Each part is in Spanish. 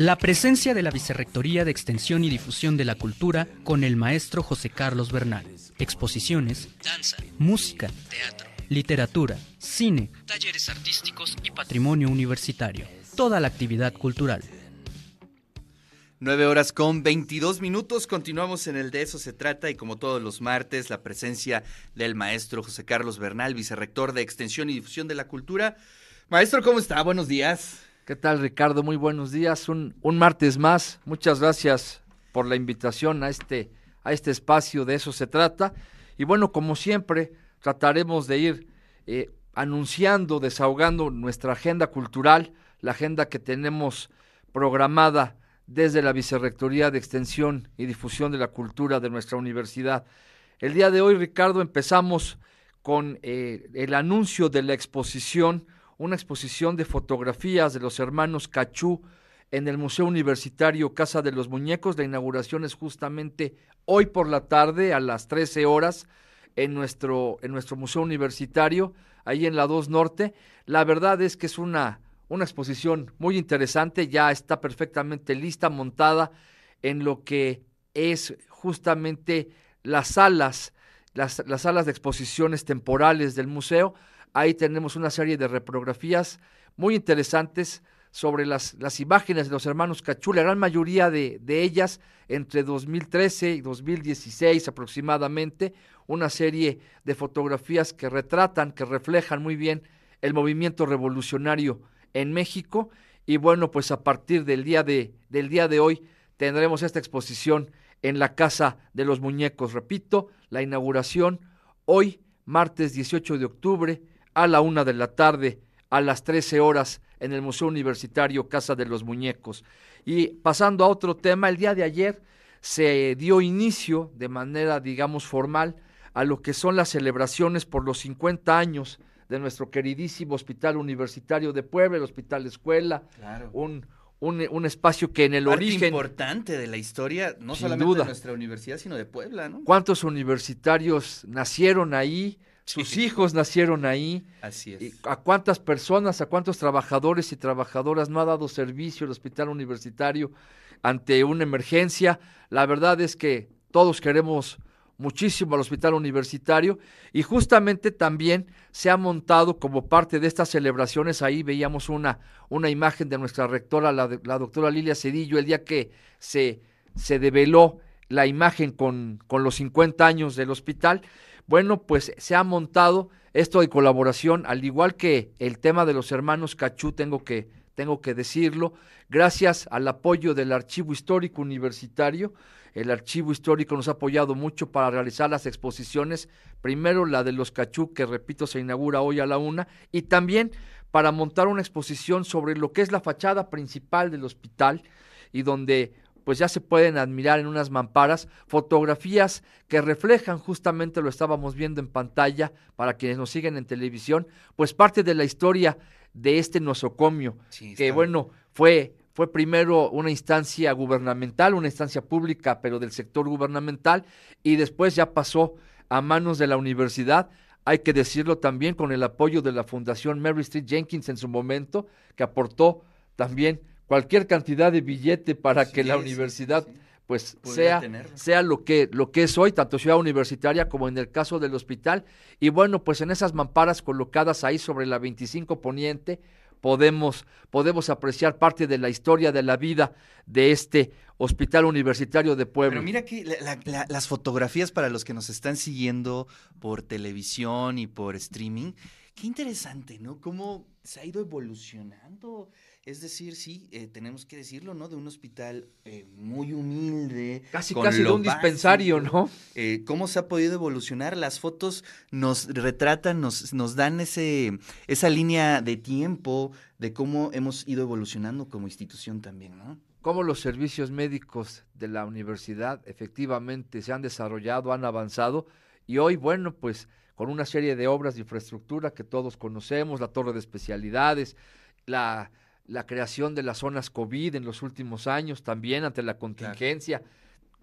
La presencia de la Vicerrectoría de Extensión y Difusión de la Cultura con el maestro José Carlos Bernal. Exposiciones, danza, música, teatro, literatura, cine, talleres artísticos y patrimonio universitario. Toda la actividad cultural. 9 horas con 22 minutos, continuamos en el de eso se trata y como todos los martes la presencia del maestro José Carlos Bernal, vicerrector de Extensión y Difusión de la Cultura. Maestro, ¿cómo está? Buenos días. ¿Qué tal Ricardo? Muy buenos días. Un, martes más. Muchas gracias por la invitación a este, a este espacio, de eso se trata. Y bueno, como siempre, trataremos de ir eh, anunciando, desahogando nuestra agenda cultural, la agenda que tenemos programada desde la Vicerrectoría de Extensión y Difusión de la Cultura de nuestra universidad. El día de hoy, Ricardo, empezamos con eh, el anuncio de la exposición, una exposición de fotografías de los hermanos Cachú en el Museo Universitario Casa de los Muñecos. La inauguración es justamente hoy por la tarde a las 13 horas en nuestro, en nuestro Museo Universitario, ahí en la 2 Norte. La verdad es que es una una exposición muy interesante, ya está perfectamente lista, montada en lo que es justamente las salas, las, las, salas de exposiciones temporales del museo. Ahí tenemos una serie de reprografías muy interesantes sobre las, las imágenes de los hermanos Cachú, la gran mayoría de, de ellas entre 2013 y 2016 aproximadamente, una serie de fotografías que retratan, que reflejan muy bien el movimiento revolucionario en México. Y bueno, pues a partir del día de, del día de hoy tendremos esta exposición en la Casa de los Muñecos. Repito, la inauguración hoy, martes 18 de octubre, a la una de la tarde, a las 13 horas, en el Museo Universitario Casa de los Muñecos. Y pasando a otro tema, el día de ayer se dio inicio de manera, digamos, formal a lo que son las celebraciones por los 50 años de nuestro queridísimo Hospital Universitario de Puebla, el Hospital Escuela, un, un, espacio que en el Parte origen... importante de la historia, no solamente de nuestra universidad, sino de Puebla, ¿no? ¿Cuántos universitarios nacieron ahí? Sus hijos nacieron ahí. Así es. Y ¿A cuántas personas, a cuántos trabajadores y trabajadoras no ha dado servicio el hospital universitario ante una emergencia? La verdad es que todos queremos muchísimo al hospital universitario y justamente también se ha montado como parte de estas celebraciones, ahí veíamos una, una imagen de nuestra rectora, la, la doctora Lilia Cedillo, el día que se, se develó la imagen con, con los 50 años del hospital, bueno, pues se ha montado esto de colaboración, al igual que el tema de los hermanos Cachú, tengo que, tengo que decirlo, gracias al apoyo del Archivo Histórico Universitario, el archivo histórico nos ha apoyado mucho para realizar las exposiciones, primero la de los Cachú, que repito se inaugura hoy a la una, y también para montar una exposición sobre lo que es la fachada principal del hospital y donde pues ya se pueden admirar en unas mamparas fotografías que reflejan justamente lo estábamos viendo en pantalla para quienes nos siguen en televisión, pues parte de la historia de este nosocomio, que bueno, fue fue primero una instancia gubernamental, una instancia pública, pero del sector gubernamental, y después ya pasó a manos de la universidad. Hay que decirlo también con el apoyo de la Fundación Mary Street Jenkins en su momento, que aportó también cualquier cantidad de billete para que la universidad pues sea, sea lo que, lo que es hoy, tanto ciudad universitaria como en el caso del hospital. Y bueno, pues en esas mamparas colocadas ahí sobre la 25 Poniente, podemos, podemos apreciar parte de la historia de la vida de este Hospital Universitario de Puebla. Pero mira que las fotografías para los que nos están siguiendo por televisión y por streaming, qué interesante, ¿no? Cómo se ha ido evolucionando es decir, sí, eh, tenemos que decirlo, ¿no? De un hospital eh, muy humilde. Casi, casi de un dispensario, ¿no? Eh, ¿Cómo se ha podido evolucionar? Las fotos nos retratan, nos, nos dan ese, esa línea de tiempo de cómo hemos ido evolucionando como institución también, ¿no? Cómo los servicios médicos de la universidad efectivamente se han desarrollado, han avanzado y hoy, bueno, pues con una serie de obras de infraestructura que todos conocemos, la torre de especialidades, la la creación de las zonas COVID en los últimos años, también ante la contingencia,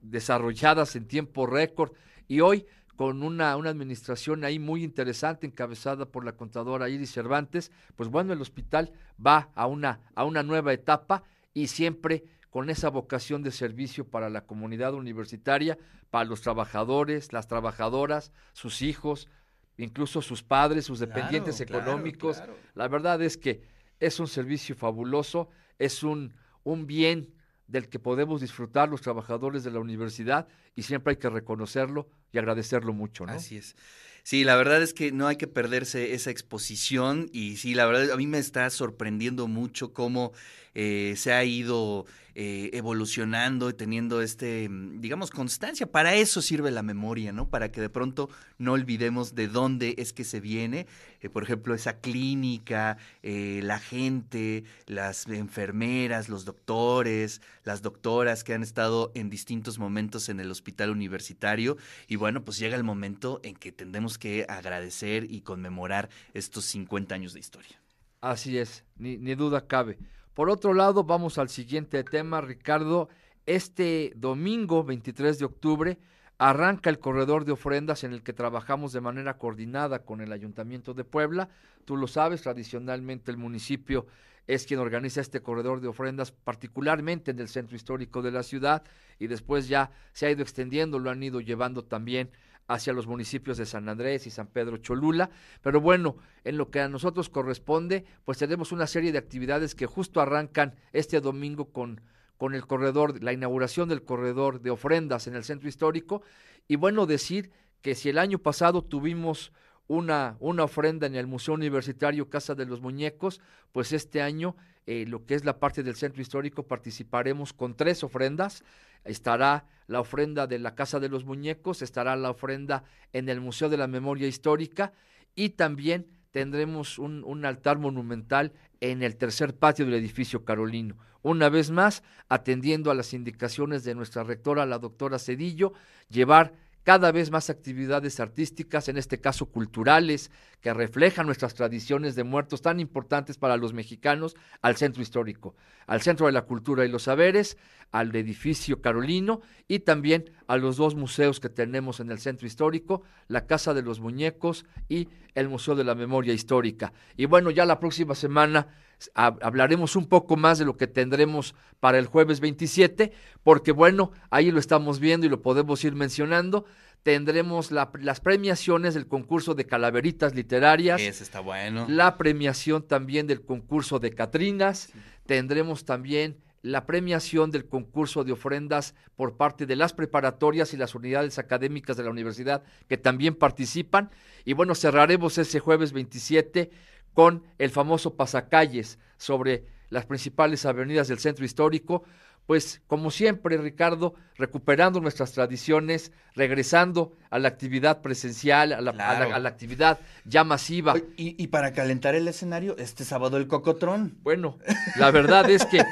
desarrolladas en tiempo récord, y hoy con una, una, administración ahí muy interesante, encabezada por la contadora Iris Cervantes, pues bueno, el hospital va a una, a una nueva etapa y siempre con esa vocación de servicio para la comunidad universitaria, para los trabajadores, las trabajadoras, sus hijos, incluso sus padres, sus dependientes económicos. La verdad es que es un servicio fabuloso, es un, un bien del que podemos disfrutar los trabajadores de la universidad y siempre hay que reconocerlo y agradecerlo mucho. Así es. Sí, la verdad es que no hay que perderse esa exposición y sí, la verdad a mí me está sorprendiendo mucho cómo eh, se ha ido eh, evolucionando y teniendo este, mm, digamos, constancia. Para eso sirve la memoria, ¿no? Para que de pronto no olvidemos de dónde es que se viene. Eh, por ejemplo, esa clínica, la gente, las enfermeras, los doctores, las doctoras que han estado en distintos momentos en el hospital universitario. Y bueno, pues llega el momento en que tendremos que agradecer y conmemorar estos 50 años de historia. Así es, ni, ni duda cabe. Por otro lado, vamos al siguiente tema, Ricardo. Este domingo 23 de octubre arranca el corredor de ofrendas en el que trabajamos de manera coordinada con el Ayuntamiento de Puebla. Tú lo sabes, tradicionalmente el municipio es quien organiza este corredor de ofrendas, particularmente en el centro histórico de la ciudad, y después ya se ha ido extendiendo, lo han ido llevando también hacia los municipios de San Andrés y San Pedro Cholula. Pero bueno, en lo que a nosotros corresponde, pues tenemos una serie de actividades que justo arrancan este domingo con, con el corredor, la inauguración del corredor de ofrendas en el centro histórico. Y bueno, decir que si el año pasado tuvimos una, una ofrenda en el Museo Universitario Casa de los Muñecos, pues este año, eh, lo que es la parte del centro histórico, participaremos con tres ofrendas. Estará la ofrenda de la Casa de los Muñecos, estará la ofrenda en el Museo de la Memoria Histórica y también tendremos un, un, altar monumental en el tercer patio del edificio Carolino. Una vez más, atendiendo a las indicaciones de nuestra rectora, la doctora Cedillo, llevar cada vez más actividades artísticas, en este caso culturales, que reflejan nuestras tradiciones de muertos tan importantes para los mexicanos, al centro histórico, al centro de la cultura y los saberes, al edificio carolino y también a los dos museos que tenemos en el centro histórico, la Casa de los Muñecos y el Museo de la Memoria Histórica. Y bueno, ya la próxima semana hablaremos un poco más de lo que tendremos para el jueves 27, porque bueno, ahí lo estamos viendo y lo podemos ir mencionando. Tendremos las premiaciones del concurso de calaveritas literarias. Ese está bueno. La premiación también del concurso de Catrinas. Tendremos también la premiación del concurso de ofrendas por parte de las preparatorias y las unidades académicas de la universidad que también participan. Y bueno, cerraremos ese jueves 27 con el famoso pasacalles sobre las principales avenidas del centro histórico, pues como siempre, Ricardo, recuperando nuestras tradiciones, regresando a la actividad presencial, a la, a la, actividad ya masiva. Y, y, para calentar el escenario, este sábado el cocotrón. Bueno, la verdad es que,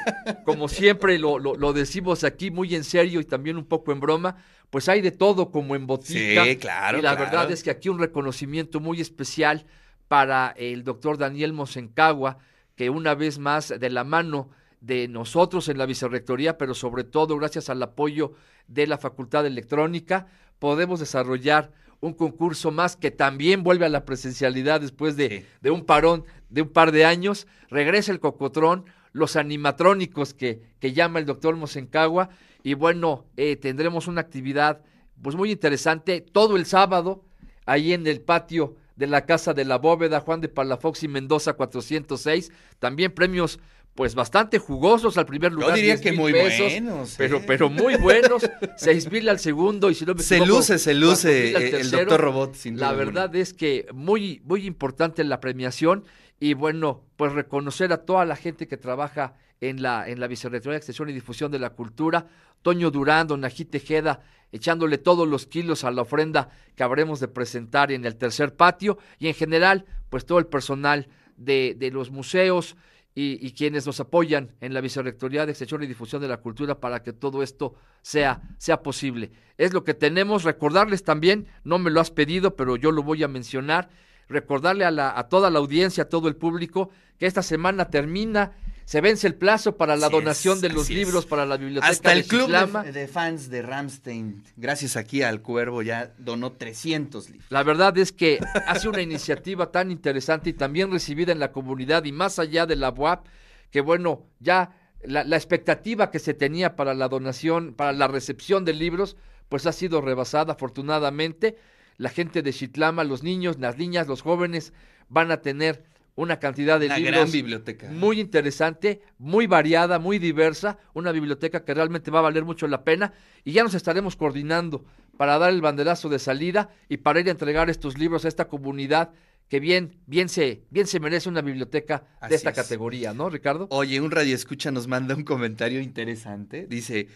como siempre lo, lo, lo, decimos aquí muy en serio y también un poco en broma, pues hay de todo como en botica. Sí, claro. Y la claro. verdad es que aquí un reconocimiento muy especial para el doctor Daniel Mosencagua, que una vez más de la mano de nosotros en la vicerrectoría, pero sobre todo gracias al apoyo de la Facultad de Electrónica, podemos desarrollar un concurso más que también vuelve a la presencialidad después de, de un parón de un par de años. Regresa el cocotrón, los animatrónicos que, que llama el doctor Mosencagua, y bueno, eh, tendremos una actividad pues muy interesante todo el sábado ahí en el patio de la Casa de la Bóveda, Juan de Palafox y Mendoza 406. También premios pues bastante jugosos al primer lugar. Yo diría que muy pesos, buenos. Pero, ¿eh? pero muy buenos. Seis mil al segundo y si no me Se equivoco, luce, se luce tercero. el doctor Robot. Sin la verdad alguna. es que muy, muy importante la premiación y bueno, pues reconocer a toda la gente que trabaja en la, en la Vicerrectoría de Extensión y Difusión de la Cultura, Toño Durán, Don Ají Tejeda, echándole todos los kilos a la ofrenda que habremos de presentar en el tercer patio y en general, pues todo el personal de, de los museos y, quienes nos apoyan en la Vicerrectoría de Extensión y Difusión de la Cultura para que todo esto sea, sea posible. Es lo que tenemos, recordarles también, no me lo has pedido, pero yo lo voy a mencionar, recordarle a, la, a toda la audiencia, a todo el público, que esta semana termina se vence el plazo para la así donación es, de los libros es. para la biblioteca Hasta el de club de, de, fans de Ramstein, gracias aquí al Cuervo, ya donó 300 libros. La verdad es que hace una iniciativa tan interesante y también recibida en la comunidad y más allá de la UAP, que bueno, ya la, la, expectativa que se tenía para la donación, para la recepción de libros, pues ha sido rebasada afortunadamente. La gente de Chitlama, los niños, las niñas, los jóvenes van a tener una cantidad de una libros gran biblioteca. muy interesante, muy variada, muy diversa, una biblioteca que realmente va a valer mucho la pena y ya nos estaremos coordinando para dar el banderazo de salida y para ir a entregar estos libros a esta comunidad que bien, bien se, bien se merece una biblioteca Así de esta es. categoría, ¿no, Ricardo? Oye, un radio escucha nos manda un comentario interesante. Dice,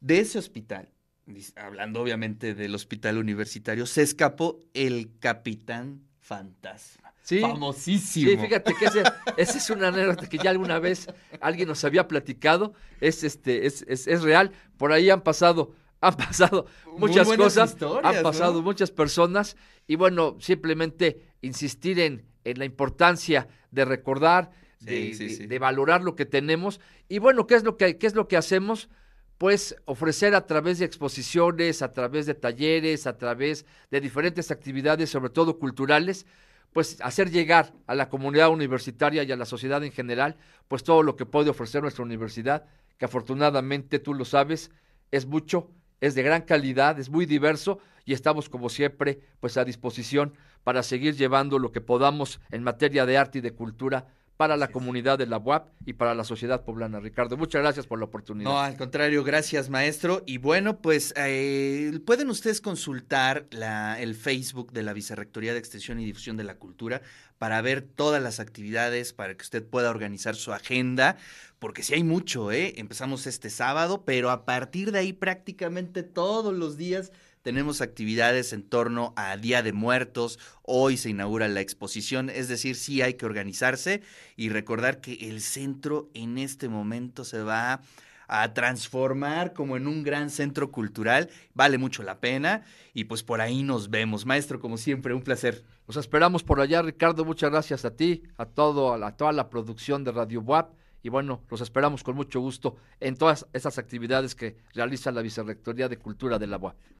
de ese hospital, hablando obviamente del hospital universitario, se escapó el capitán fantasma. Sí. Famosísimo. Sí, fíjate que ese, esa es una anécdota que ya alguna vez alguien nos había platicado, es este, es, es, es real, por ahí han pasado, han pasado muchas cosas, han pasado ¿no? muchas personas, y bueno, simplemente insistir en, en la importancia de recordar, de, Sí, sí. de valorar lo que tenemos, y bueno, ¿qué es lo que, qué es lo que hacemos? Pues ofrecer a través de exposiciones, a través de talleres, a través de diferentes actividades, sobre todo culturales, pues hacer llegar a la comunidad universitaria y a la sociedad en general, pues todo lo que puede ofrecer nuestra universidad, que afortunadamente tú lo sabes, es mucho, es de gran calidad, es muy diverso y estamos como siempre pues a disposición para seguir llevando lo que podamos en materia de arte y de cultura para la comunidad de la UAP y para la sociedad poblana. Ricardo, muchas gracias por la oportunidad. No, al contrario, gracias maestro. Y bueno, pues eh, pueden ustedes consultar la, el Facebook de la Vicerrectoría de Extensión y Difusión de la Cultura para ver todas las actividades, para que usted pueda organizar su agenda, porque sí hay mucho, ¿eh? Empezamos este sábado, pero a partir de ahí prácticamente todos los días tenemos actividades en torno a Día de Muertos, hoy se inaugura la exposición, es decir, sí hay que organizarse y recordar que el centro en este momento se va a transformar como en un gran centro cultural, vale mucho la pena y pues por ahí nos vemos. Maestro, como siempre, un placer. Los esperamos por allá, Ricardo. Muchas gracias a ti, a todo, a toda la producción de Radio WAP. Y bueno, los esperamos con mucho gusto en todas esas actividades que realiza la Vicerrectoría de Cultura de la UAP.